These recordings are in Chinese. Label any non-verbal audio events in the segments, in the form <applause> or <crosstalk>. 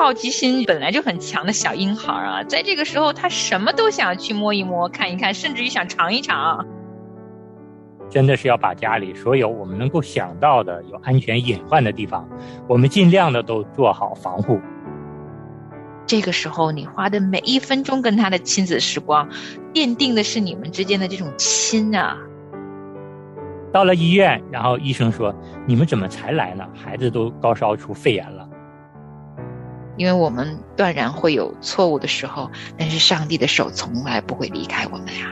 好奇心本来就很强的小婴孩啊，在这个时候他什么都想去摸一摸、看一看，甚至于想尝一尝。真的是要把家里所有我们能够想到的有安全隐患的地方，我们尽量的都做好防护。这个时候，你花的每一分钟跟他的亲子时光，奠定的是你们之间的这种亲啊。到了医院，然后医生说：“你们怎么才来呢？孩子都高烧出肺炎了。”因为我们断然会有错误的时候，但是上帝的手从来不会离开我们呀。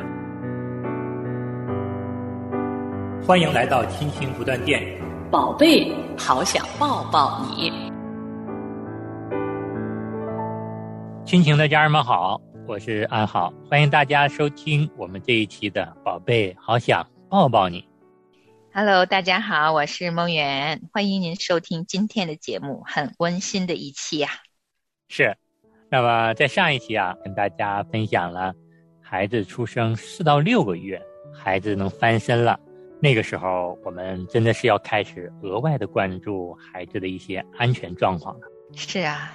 欢迎来到亲情不断电，宝贝，好想抱抱你。亲情的家人们好，我是安好，欢迎大家收听我们这一期的《宝贝，好想抱抱你》。Hello，大家好，我是梦圆，欢迎您收听今天的节目，很温馨的一期呀。是，那么在上一期啊，跟大家分享了孩子出生四到六个月，孩子能翻身了。那个时候，我们真的是要开始额外的关注孩子的一些安全状况了。是啊，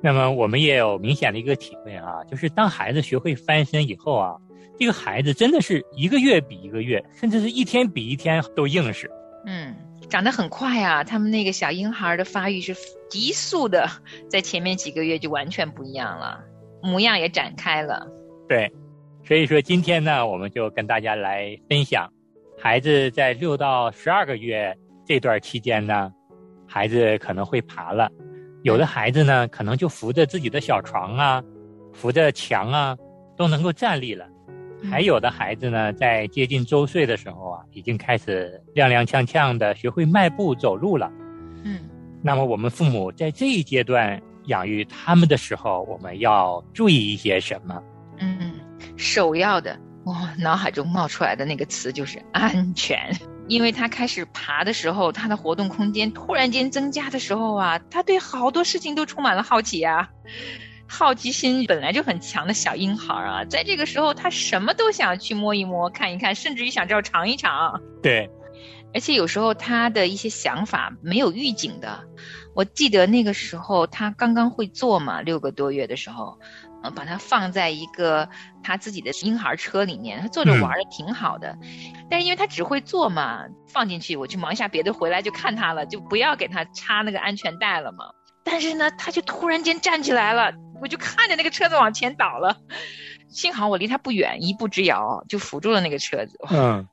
那么我们也有明显的一个体会啊，就是当孩子学会翻身以后啊，这个孩子真的是一个月比一个月，甚至是一天比一天都硬实。嗯，长得很快啊，他们那个小婴孩的发育是急速的，在前面几个月就完全不一样了，模样也展开了。对，所以说今天呢，我们就跟大家来分享。孩子在六到十二个月这段期间呢，孩子可能会爬了，有的孩子呢可能就扶着自己的小床啊，扶着墙啊，都能够站立了，还有的孩子呢在接近周岁的时候啊，已经开始踉踉跄跄的学会迈步走路了。嗯，那么我们父母在这一阶段养育他们的时候，我们要注意一些什么？嗯，首要的。我脑海中冒出来的那个词就是安全，因为他开始爬的时候，他的活动空间突然间增加的时候啊，他对好多事情都充满了好奇啊，好奇心本来就很强的小婴孩啊，在这个时候他什么都想去摸一摸、看一看，甚至于想要尝一尝。对，而且有时候他的一些想法没有预警的，我记得那个时候他刚刚会坐嘛，六个多月的时候。把他放在一个他自己的婴孩车里面，他坐着玩的挺好的，但是因为他只会坐嘛，放进去我去忙一下别的，回来就看他了，就不要给他插那个安全带了嘛。但是呢，他就突然间站起来了，我就看着那个车子往前倒了，幸好我离他不远，一步之遥就扶住了那个车子。嗯，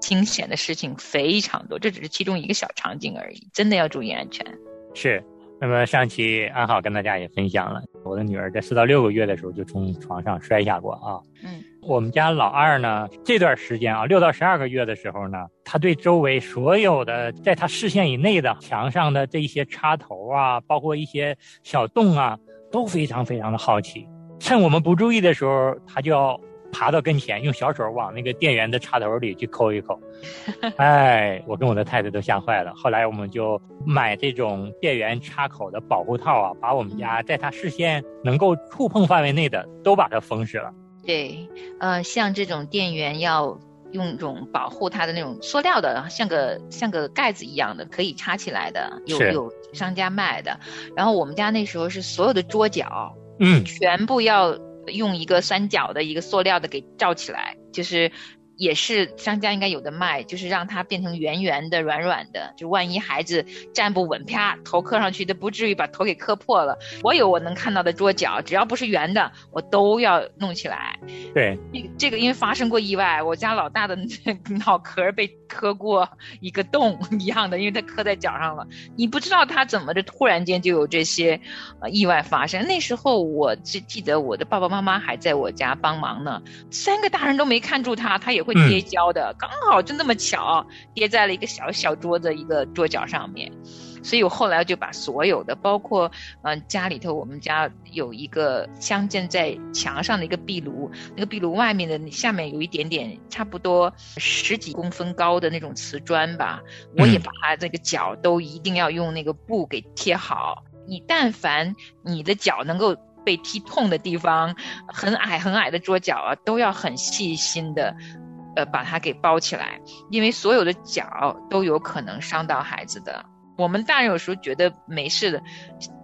惊险的事情非常多，这只是其中一个小场景而已，真的要注意安全。是。那么上期安好跟大家也分享了，我的女儿在四到六个月的时候就从床上摔下过啊。嗯，我们家老二呢，这段时间啊，六到十二个月的时候呢，他对周围所有的在他视线以内的墙上的这一些插头啊，包括一些小洞啊，都非常非常的好奇。趁我们不注意的时候，他就要。爬到跟前，用小手往那个电源的插头里去抠一抠，<laughs> 哎，我跟我的太太都吓坏了。后来我们就买这种电源插口的保护套啊，把我们家在他视线能够触碰范围内的都把它封死了。对，呃，像这种电源要用一种保护它的那种塑料的，像个像个盖子一样的，可以插起来的，有有商家卖的。然后我们家那时候是所有的桌角，嗯，全部要。用一个三角的一个塑料的给罩起来，就是。也是商家应该有的卖，就是让它变成圆圆的、软软的，就万一孩子站不稳，啪头磕上去，都不至于把头给磕破了。我有我能看到的桌角，只要不是圆的，我都要弄起来。对，这个因为发生过意外，我家老大的 <laughs> 脑壳被磕过一个洞一样的，因为他磕在脚上了。你不知道他怎么的，突然间就有这些呃意外发生。那时候我记记得我的爸爸妈妈还在我家帮忙呢，三个大人都没看住他，他也。会贴胶的，刚好就那么巧贴在了一个小小桌子一个桌角上面，所以我后来就把所有的，包括嗯家里头我们家有一个镶嵌在墙上的一个壁炉，那个壁炉外面的下面有一点点差不多十几公分高的那种瓷砖吧，我也把它这个角都一定要用那个布给贴好。你但凡你的脚能够被踢痛的地方，很矮很矮的桌角啊，都要很细心的。呃，把它给包起来，因为所有的脚都有可能伤到孩子的。我们大人有时候觉得没事的，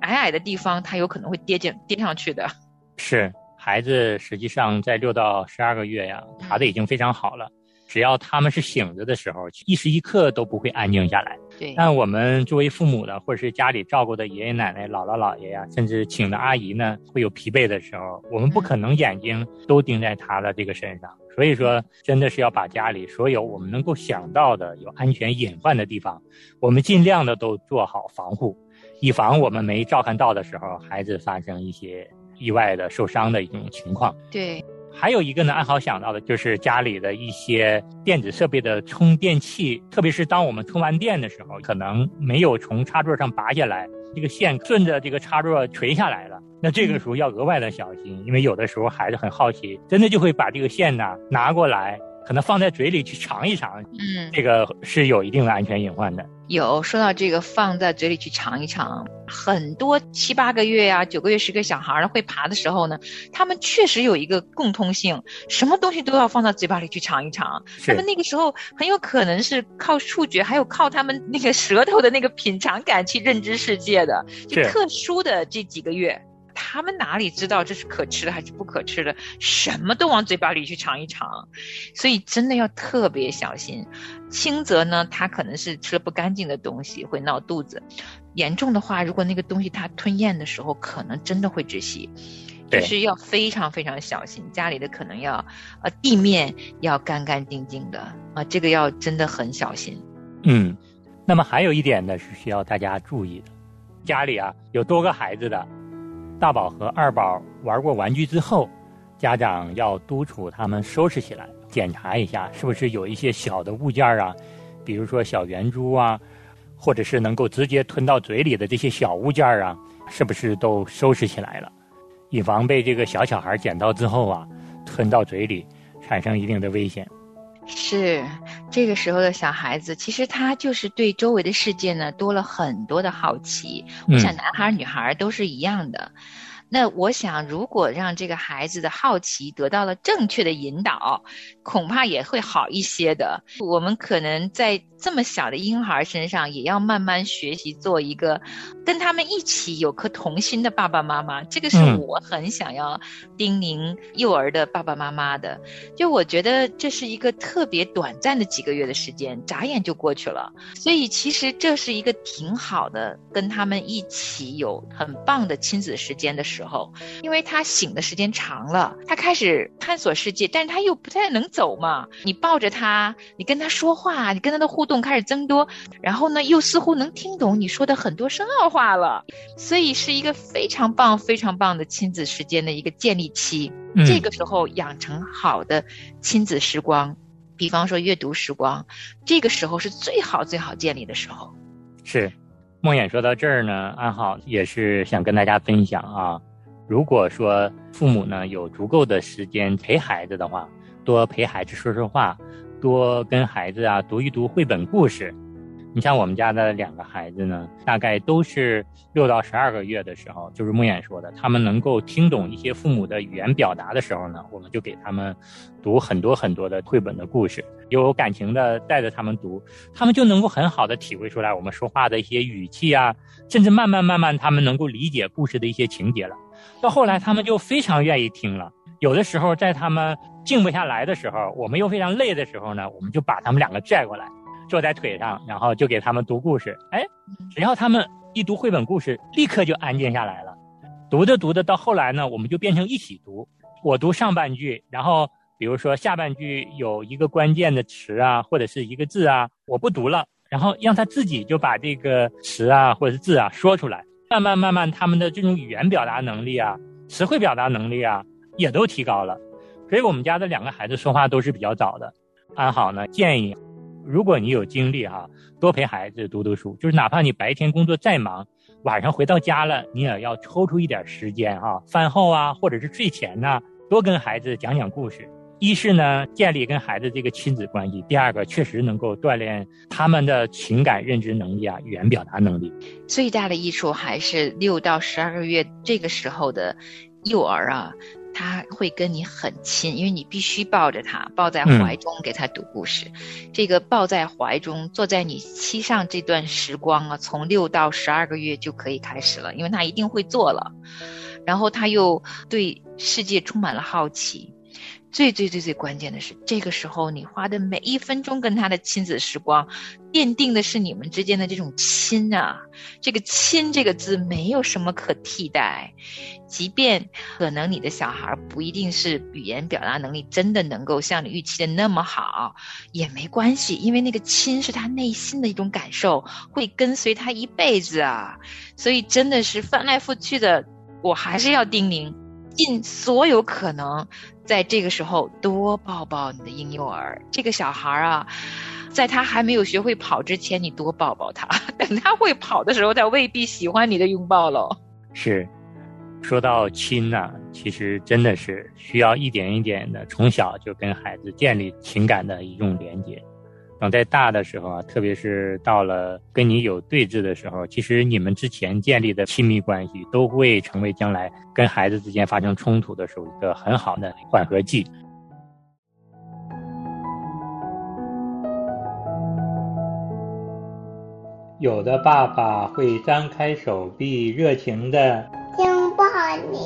矮矮的地方他有可能会跌进跌上去的。是，孩子实际上在六到十二个月呀，爬的已经非常好了。只要他们是醒着的时候，一时一刻都不会安静下来。对，但我们作为父母的，或者是家里照顾的爷爷奶奶、姥姥姥爷呀，甚至请的阿姨呢，会有疲惫的时候，我们不可能眼睛都盯在他的这个身上。所以说，真的是要把家里所有我们能够想到的有安全隐患的地方，我们尽量的都做好防护，以防我们没照看到的时候，孩子发生一些意外的受伤的一种情况。对。还有一个呢，安好想到的就是家里的一些电子设备的充电器，特别是当我们充完电的时候，可能没有从插座上拔下来，这个线顺着这个插座垂下来了。那这个时候要额外的小心，因为有的时候孩子很好奇，真的就会把这个线呢拿过来。可能放在嘴里去尝一尝，嗯，这个是有一定的安全隐患的。有说到这个放在嘴里去尝一尝，很多七八个月呀、九个月、十个小孩儿会爬的时候呢，他们确实有一个共通性，什么东西都要放到嘴巴里去尝一尝。他们那个时候很有可能是靠触觉，还有靠他们那个舌头的那个品尝感去认知世界的，就特殊的这几个月。他们哪里知道这是可吃的还是不可吃的？什么都往嘴巴里去尝一尝，所以真的要特别小心。轻则呢，他可能是吃了不干净的东西会闹肚子；严重的话，如果那个东西他吞咽的时候，可能真的会窒息。就是要非常非常小心，家里的可能要呃地面要干干净净的啊，这个要真的很小心。嗯，那么还有一点呢是需要大家注意的，家里啊有多个孩子的。大宝和二宝玩过玩具之后，家长要督促他们收拾起来，检查一下是不是有一些小的物件啊，比如说小圆珠啊，或者是能够直接吞到嘴里的这些小物件啊，是不是都收拾起来了，以防被这个小小孩捡到之后啊，吞到嘴里，产生一定的危险。是这个时候的小孩子，其实他就是对周围的世界呢多了很多的好奇。我想男孩女孩都是一样的。那我想，如果让这个孩子的好奇得到了正确的引导，恐怕也会好一些的。我们可能在这么小的婴孩身上，也要慢慢学习做一个跟他们一起有颗童心的爸爸妈妈。这个是我很想要叮咛幼儿的爸爸妈妈的。就我觉得这是一个特别短暂的几个月的时间，眨眼就过去了。所以其实这是一个挺好的，跟他们一起有很棒的亲子时间的时候。时候，因为他醒的时间长了，他开始探索世界，但是他又不太能走嘛。你抱着他，你跟他说话，你跟他的互动开始增多，然后呢，又似乎能听懂你说的很多深奥话了，所以是一个非常棒、非常棒的亲子时间的一个建立期。这个时候养成好的亲子时光，比方说阅读时光，这个时候是最好最好建立的时候。是，梦魇说到这儿呢，安好也是想跟大家分享啊。如果说父母呢有足够的时间陪孩子的话，多陪孩子说说话，多跟孩子啊读一读绘本故事。你像我们家的两个孩子呢，大概都是六到十二个月的时候，就是梦魇说的，他们能够听懂一些父母的语言表达的时候呢，我们就给他们读很多很多的绘本的故事，有感情的带着他们读，他们就能够很好的体会出来我们说话的一些语气啊，甚至慢慢慢慢他们能够理解故事的一些情节了。到后来，他们就非常愿意听了。有的时候，在他们静不下来的时候，我们又非常累的时候呢，我们就把他们两个拽过来，坐在腿上，然后就给他们读故事。哎，只要他们一读绘本故事，立刻就安静下来了。读着读着，到后来呢，我们就变成一起读。我读上半句，然后比如说下半句有一个关键的词啊，或者是一个字啊，我不读了，然后让他自己就把这个词啊或者是字啊说出来。慢慢慢慢，他们的这种语言表达能力啊，词汇表达能力啊，也都提高了。所以我们家的两个孩子说话都是比较早的。安好呢，建议，如果你有精力哈，多陪孩子读读书，就是哪怕你白天工作再忙，晚上回到家了，你也要抽出一点时间哈，饭后啊，或者是睡前呢，多跟孩子讲讲故事。一是呢，建立跟孩子这个亲子关系；第二个，确实能够锻炼他们的情感认知能力啊，语言表达能力。最大的益处还是六到十二个月这个时候的幼儿啊，他会跟你很亲，因为你必须抱着他，抱在怀中给他读故事。这个抱在怀中，坐在你膝上这段时光啊，从六到十二个月就可以开始了，因为他一定会做了。然后他又对世界充满了好奇。最最最最关键的是，这个时候你花的每一分钟跟他的亲子时光，奠定的是你们之间的这种亲啊。这个“亲”这个字没有什么可替代，即便可能你的小孩不一定是语言表达能力真的能够像你预期的那么好，也没关系，因为那个“亲”是他内心的一种感受，会跟随他一辈子啊。所以真的是翻来覆去的，我还是要叮咛。尽所有可能，在这个时候多抱抱你的婴幼儿。这个小孩啊，在他还没有学会跑之前，你多抱抱他。<laughs> 等他会跑的时候，他未必喜欢你的拥抱喽。是，说到亲呢，其实真的是需要一点一点的，从小就跟孩子建立情感的一种连接。等在大的时候啊，特别是到了跟你有对峙的时候，其实你们之前建立的亲密关系都会成为将来跟孩子之间发生冲突的时候一个很好的缓和剂。有的爸爸会张开手臂，热情的拥抱你；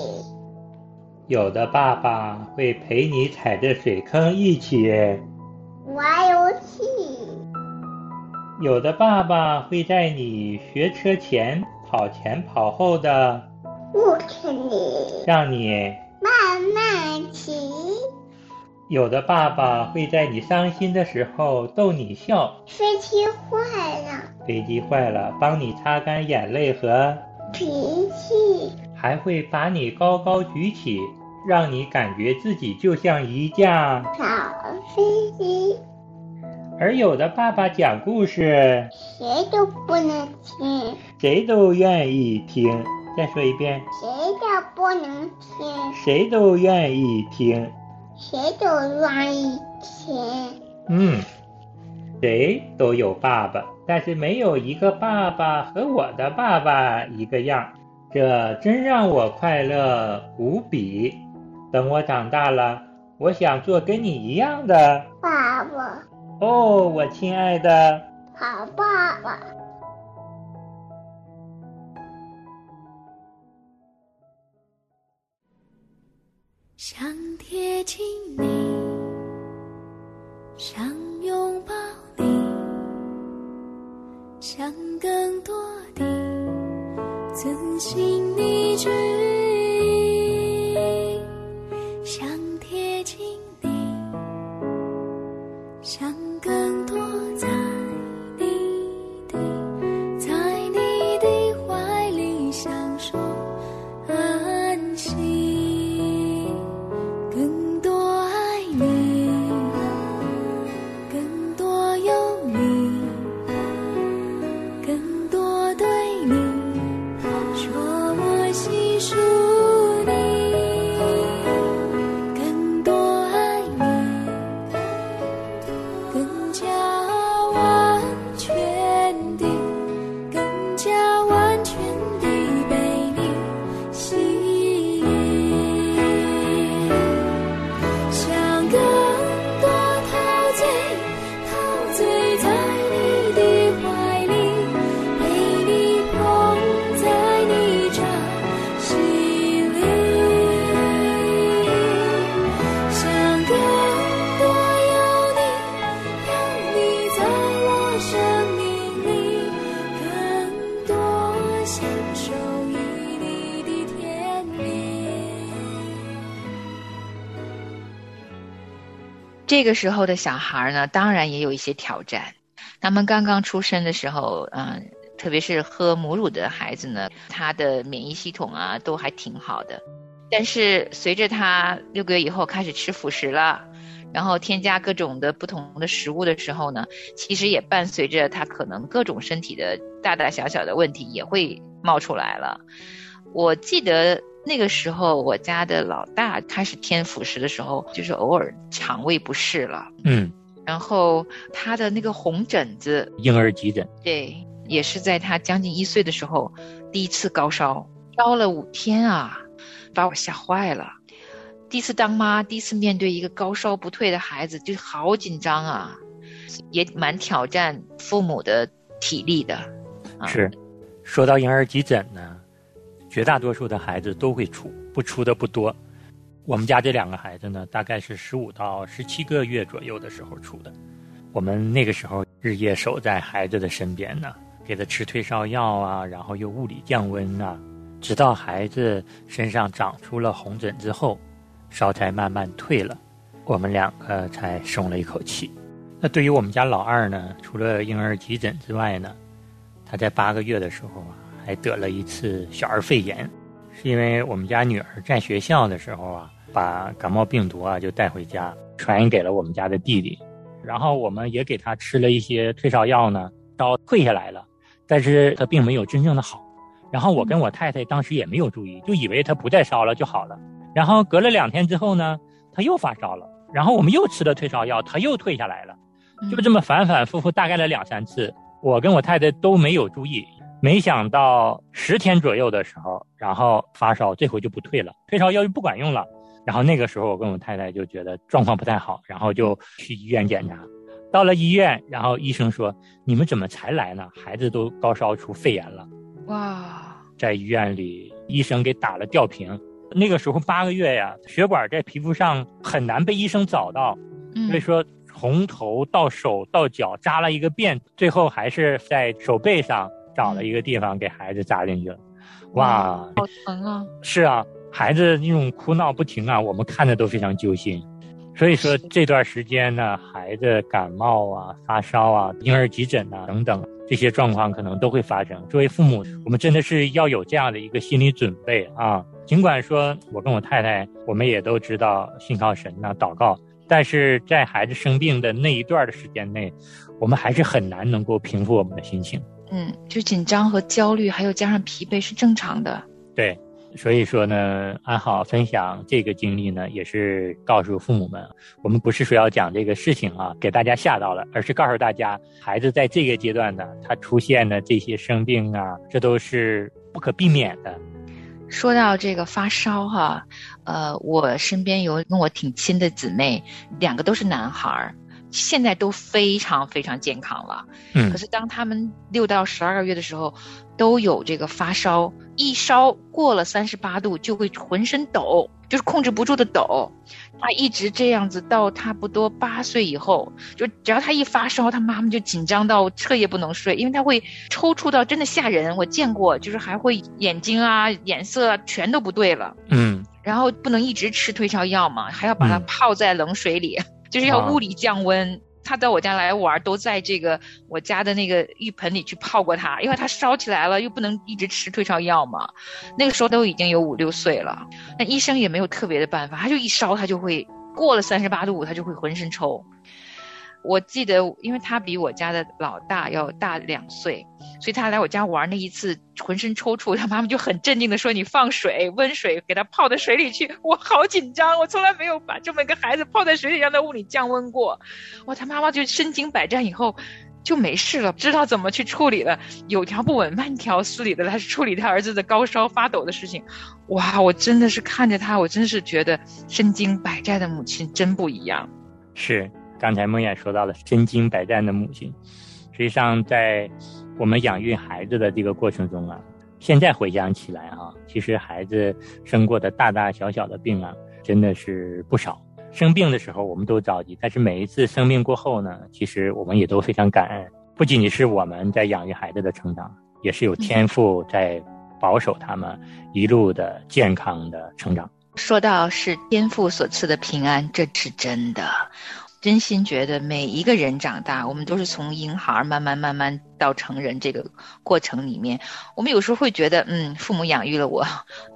有的爸爸会陪你踩着水坑一起。玩游戏。有的爸爸会在你学车前跑前跑后的扶持你，让你慢慢骑。有的爸爸会在你伤心的时候逗你笑。飞机坏了，飞机坏了，帮你擦干眼泪和脾气。还会把你高高举起。让你感觉自己就像一架小飞机，而有的爸爸讲故事，谁都不能听，谁都愿意听。再说一遍，谁都不能听，谁都愿意听，谁都愿意听。嗯，谁都有爸爸，但是没有一个爸爸和我的爸爸一个样，这真让我快乐无比。等我长大了，我想做跟你一样的爸爸。哦，我亲爱的好爸爸。想贴近你，想拥抱你，想更多地遵循你指。这个时候的小孩呢，当然也有一些挑战。他们刚刚出生的时候，嗯，特别是喝母乳的孩子呢，他的免疫系统啊都还挺好的。但是随着他六个月以后开始吃辅食了，然后添加各种的不同的食物的时候呢，其实也伴随着他可能各种身体的大大小小的问题也会冒出来了。我记得。那个时候，我家的老大开始添辅食的时候，就是偶尔肠胃不适了，嗯，然后他的那个红疹子，婴儿急诊，对，也是在他将近一岁的时候，第一次高烧，烧了五天啊，把我吓坏了。第一次当妈，第一次面对一个高烧不退的孩子，就好紧张啊，也蛮挑战父母的体力的。啊是，说到婴儿急诊呢，绝大多数的孩子都会出，不出的不多。我们家这两个孩子呢，大概是十五到十七个月左右的时候出的。我们那个时候日夜守在孩子的身边呢，给他吃退烧药啊，然后又物理降温啊，直到孩子身上长出了红疹之后，烧才慢慢退了，我们两个才松了一口气。那对于我们家老二呢，除了婴儿急诊之外呢，他在八个月的时候啊，还得了一次小儿肺炎，是因为我们家女儿在学校的时候啊，把感冒病毒啊就带回家，传染给了我们家的弟弟，然后我们也给他吃了一些退烧药呢，烧退下来了，但是他并没有真正的好。然后我跟我太太当时也没有注意，就以为他不再烧了就好了。然后隔了两天之后呢，他又发烧了，然后我们又吃了退烧药，他又退下来了。就这么反反复复，大概了两三次，我跟我太太都没有注意，没想到十天左右的时候，然后发烧，这回就不退了，退烧药就不管用了。然后那个时候，我跟我太太就觉得状况不太好，然后就去医院检查。到了医院，然后医生说：“你们怎么才来呢？孩子都高烧出肺炎了。”哇，在医院里，医生给打了吊瓶。那个时候八个月呀，血管在皮肤上很难被医生找到，所以嗯，说从头到手到脚扎了一个遍，最后还是在手背上找了一个地方给孩子扎进去了。哇，好疼啊！是啊，孩子那种哭闹不停啊，我们看着都非常揪心。所以说这段时间呢，孩子感冒啊、发烧啊、婴儿急诊啊等等这些状况可能都会发生。作为父母，我们真的是要有这样的一个心理准备啊。尽管说我跟我太太，我们也都知道信靠神呐、祷告，但是在孩子生病的那一段的时间内，我们还是很难能够平复我们的心情。嗯，就紧张和焦虑，还有加上疲惫是正常的。对，所以说呢，安好分享这个经历呢，也是告诉父母们，我们不是说要讲这个事情啊，给大家吓到了，而是告诉大家，孩子在这个阶段呢，他出现的这些生病啊，这都是不可避免的。说到这个发烧哈，呃，我身边有跟我挺亲的姊妹，两个都是男孩儿，现在都非常非常健康了。嗯可是当他们六到十二个月的时候，都有这个发烧，一烧过了三十八度就会浑身抖，就是控制不住的抖。他一直这样子到差不多八岁以后，就只要他一发烧，他妈妈就紧张到彻夜不能睡，因为他会抽搐到真的吓人。我见过，就是还会眼睛啊、眼色啊全都不对了。嗯然后不能一直吃退烧药嘛，还要把它嗯泡在冷水里，就是要啊物理降温。他到我家来玩，都在这个我家的那个浴盆里去泡过它，因为他烧起来了，又不能一直吃退烧药嘛。那个时候都已经有五六岁了，那医生也没有特别的办法，他就一烧他就会过了三十八度五，他就会浑身抽。我记得，因为他比我家的老大要大两岁，所以他来我家玩那一次浑身抽搐，他妈妈就很镇定的说：“你放水，温水给他泡到水里去。<laughs> ”我好紧张，我从来没有把这么一个孩子泡在水里让他物理降温过。哇，他妈妈就身经百战以后就没事了，知道怎么去处理了，有条不紊、慢条斯理的来处理他儿子的高烧发抖的事情。哇，我真的是看着他，我真是觉得身经百战的母亲真不一样。是，刚才梦魇说到了身经百战的母亲，实际上在我们养育孩子的这个过程中啊，现在回想起来啊，其实孩子生过的大大小小的病啊，真的是不少。生病的时候我们都着急，但是每一次生病过后呢，其实我们也都非常感恩。不仅仅是我们在养育孩子的成长，也是有天赋在保守他们一路的健康的成长。说到是天赋所赐的平安，这是真的。真心觉得每一个人长大，我们都是从婴孩慢慢慢慢到成人这个过程里面，我们有时候会觉得，嗯，父母养育了我，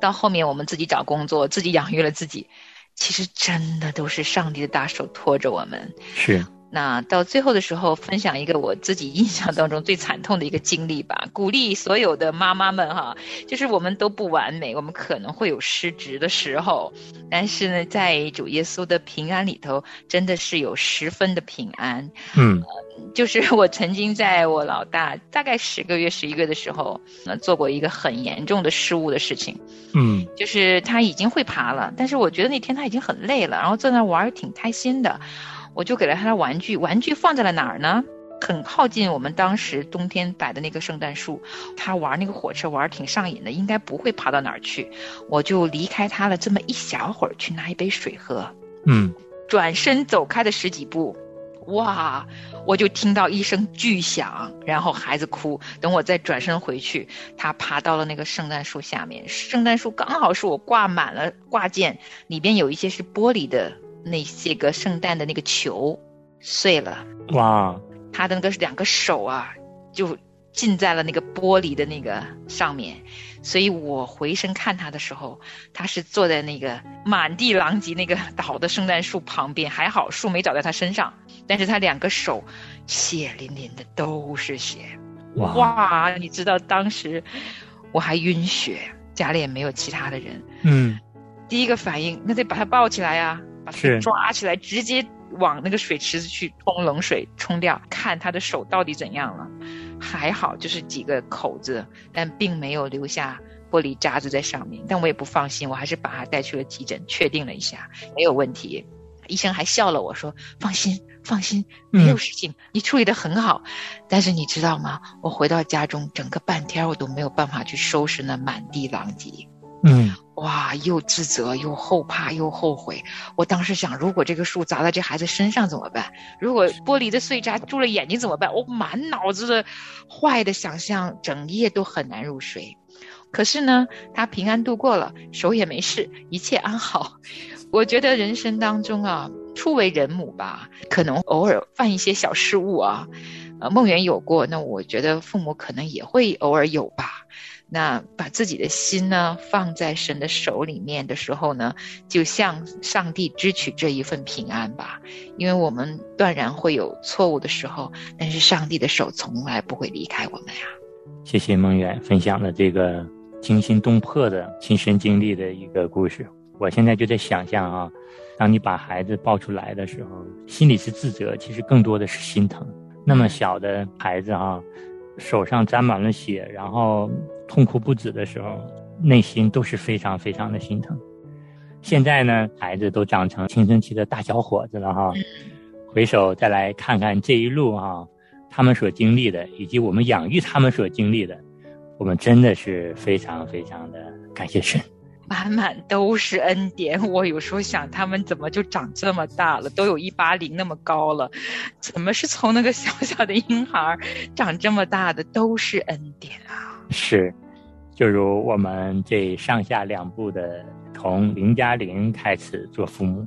到后面我们自己找工作，自己养育了自己。其实真的都是上帝的大手托着我们。是，那到最后的时候，分享一个我自己印象当中最惨痛的一个经历吧，鼓励所有的妈妈们哈，就是我们都不完美，我们可能会有失职的时候，但是呢，在主耶稣的平安里头，真的是有十分的平安。嗯就是 <laughs> 我曾经在我老大大概十个月、十一个月的时候，呃，做过一个很严重的失误的事情。嗯就是他已经会爬了，但是我觉得那天他已经很累了，然后在那玩儿挺开心的，我就给了他的玩具，玩具放在了哪儿呢？很靠近我们当时冬天摆的那个圣诞树，他玩那个火车玩挺上瘾的，应该不会爬到哪儿去，我就离开他了这么一小会儿，去拿一杯水喝，嗯。转身走开的十几步，哇，我就听到一声巨响，然后孩子哭。等我再转身回去，他爬到了那个圣诞树下面，圣诞树刚好是我挂满了挂件，里边有一些是玻璃的那些个圣诞的那个球碎了，哇。他的那个两个手啊就浸在了那个玻璃的那个上面，所以我回身看他的时候，他是坐在那个满地狼藉那个倒的圣诞树旁边，还好树没倒在他身上，但是他两个手血淋淋的都是血，哇。哇！你知道当时我还晕血，家里也没有其他的人，嗯。第一个反应那得把他抱起来呀、把他抓起来，直接往那个水池子去冲冷水冲掉，看他的手到底怎样了。还好就是几个口子，但并没有留下玻璃渣子在上面。但我也不放心，我还是把他带去了急诊，确定了一下没有问题。医生还笑了我说：“放心，放心，没有事情，你处理得很好。”但是你知道吗？我回到家中，整个半天我都没有办法去收拾那满地狼藉。嗯哇，又自责又后怕又后悔。我当时想，如果这个树砸在这孩子身上怎么办？如果玻璃的碎渣住了眼睛怎么办？我满脑子的坏的想象，整夜都很难入睡。可是呢，他平安度过了，手也没事，一切安好。我觉得人生当中啊，初为人母吧，可能偶尔犯一些小失误啊。呃，梦圆有过，那我觉得父母可能也会偶尔有吧。那把自己的心呢放在神的手里面的时候呢，就向上帝支取这一份平安吧。因为我们断然会有错误的时候，但是上帝的手从来不会离开我们呀。谢谢梦远分享的这个惊心动魄的亲身经历的一个故事。我现在就在想象啊，当你把孩子抱出来的时候，心里是自责，其实更多的是心疼。那么小的孩子啊，手上沾满了血，然后痛哭不止的时候，内心都是非常非常的心疼。现在呢，孩子都长成青春期的大小伙子了哈，回首再来看看这一路啊，他们所经历的，以及我们养育他们所经历的，我们真的是非常非常的感谢神。满满都是恩典。我有时候想，他们怎么就长这么大了，都有一八零那么高了，怎么是从那个小小的婴孩长这么大的？都是恩典啊！是，就如我们这上下两部的，从零加零开始做父母，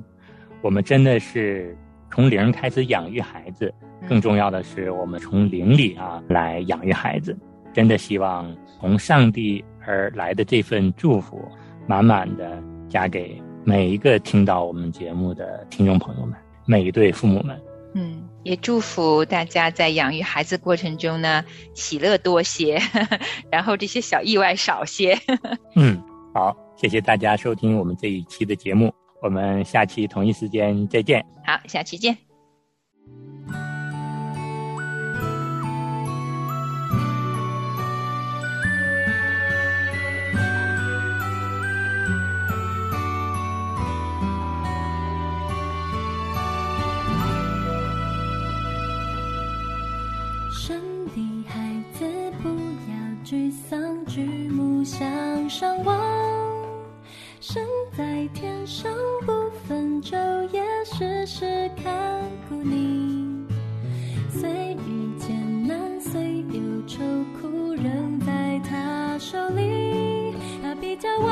我们真的是从零开始养育孩子，更重要的是，我们从零里啊来养育孩子。真的希望从上帝而来的这份祝福，满满的加给每一个听到我们节目的听众朋友们，每一对父母们。嗯，也祝福大家在养育孩子过程中呢，喜乐多些，<laughs> 然后这些小意外少些。<laughs> 嗯，好，谢谢大家收听我们这一期的节目，我们下期同一时间再见。好，下期见。向上望。身在天上不分昼夜，时时看顾你。虽遇艰难，虽有愁苦，仍在他手里。他比较我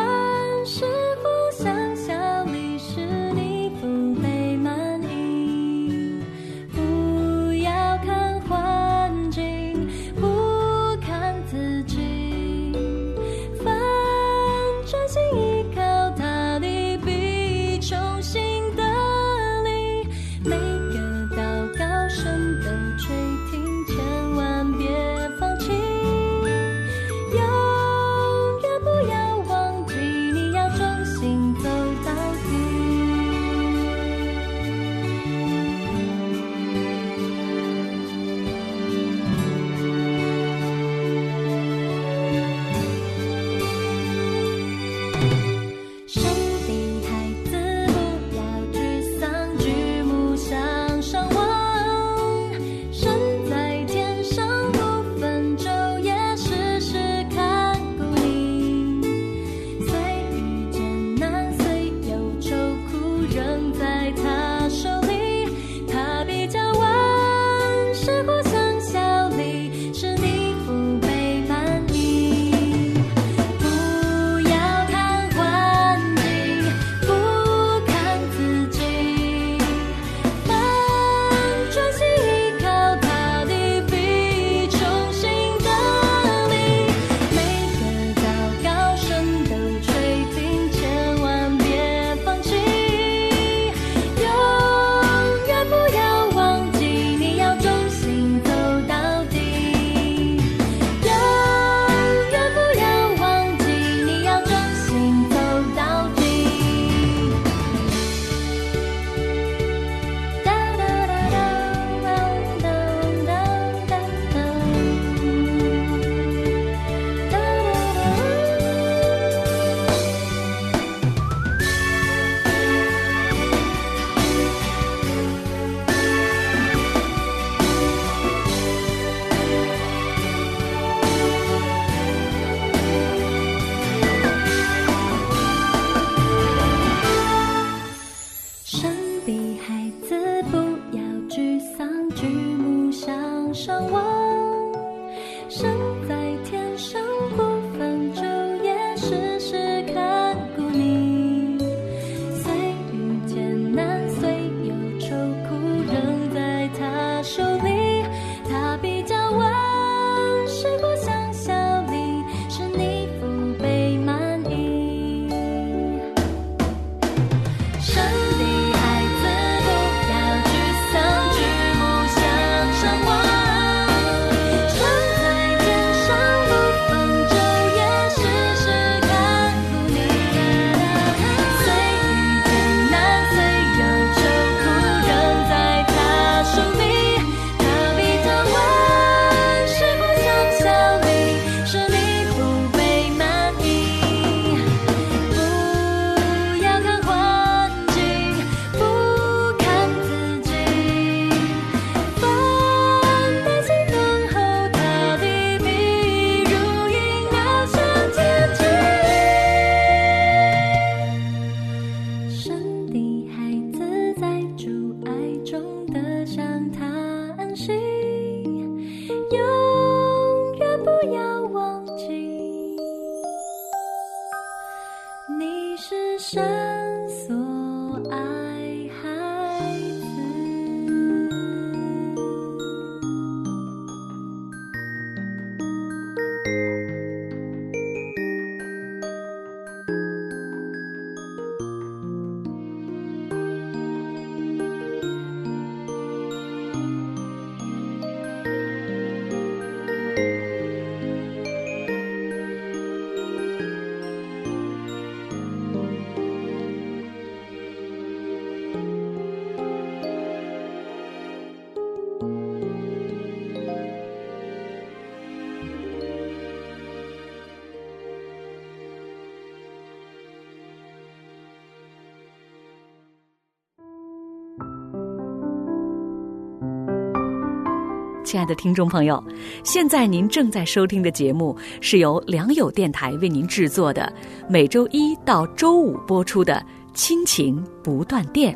亲爱的听众朋友，现在您正在收听的节目是由良友电台为您制作的，每周一到周五播出的《亲情不断电》，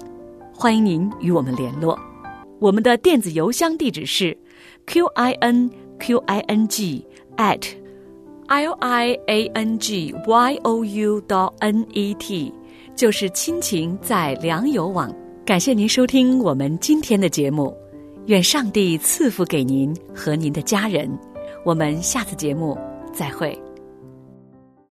欢迎您与我们联络。我们的电子邮箱地址是 q i n q i n g at l i a n g y o u dot n e t，就是亲情在良友网。感谢您收听我们今天的节目。愿上帝赐福给您和您的家人。我们下次节目再会。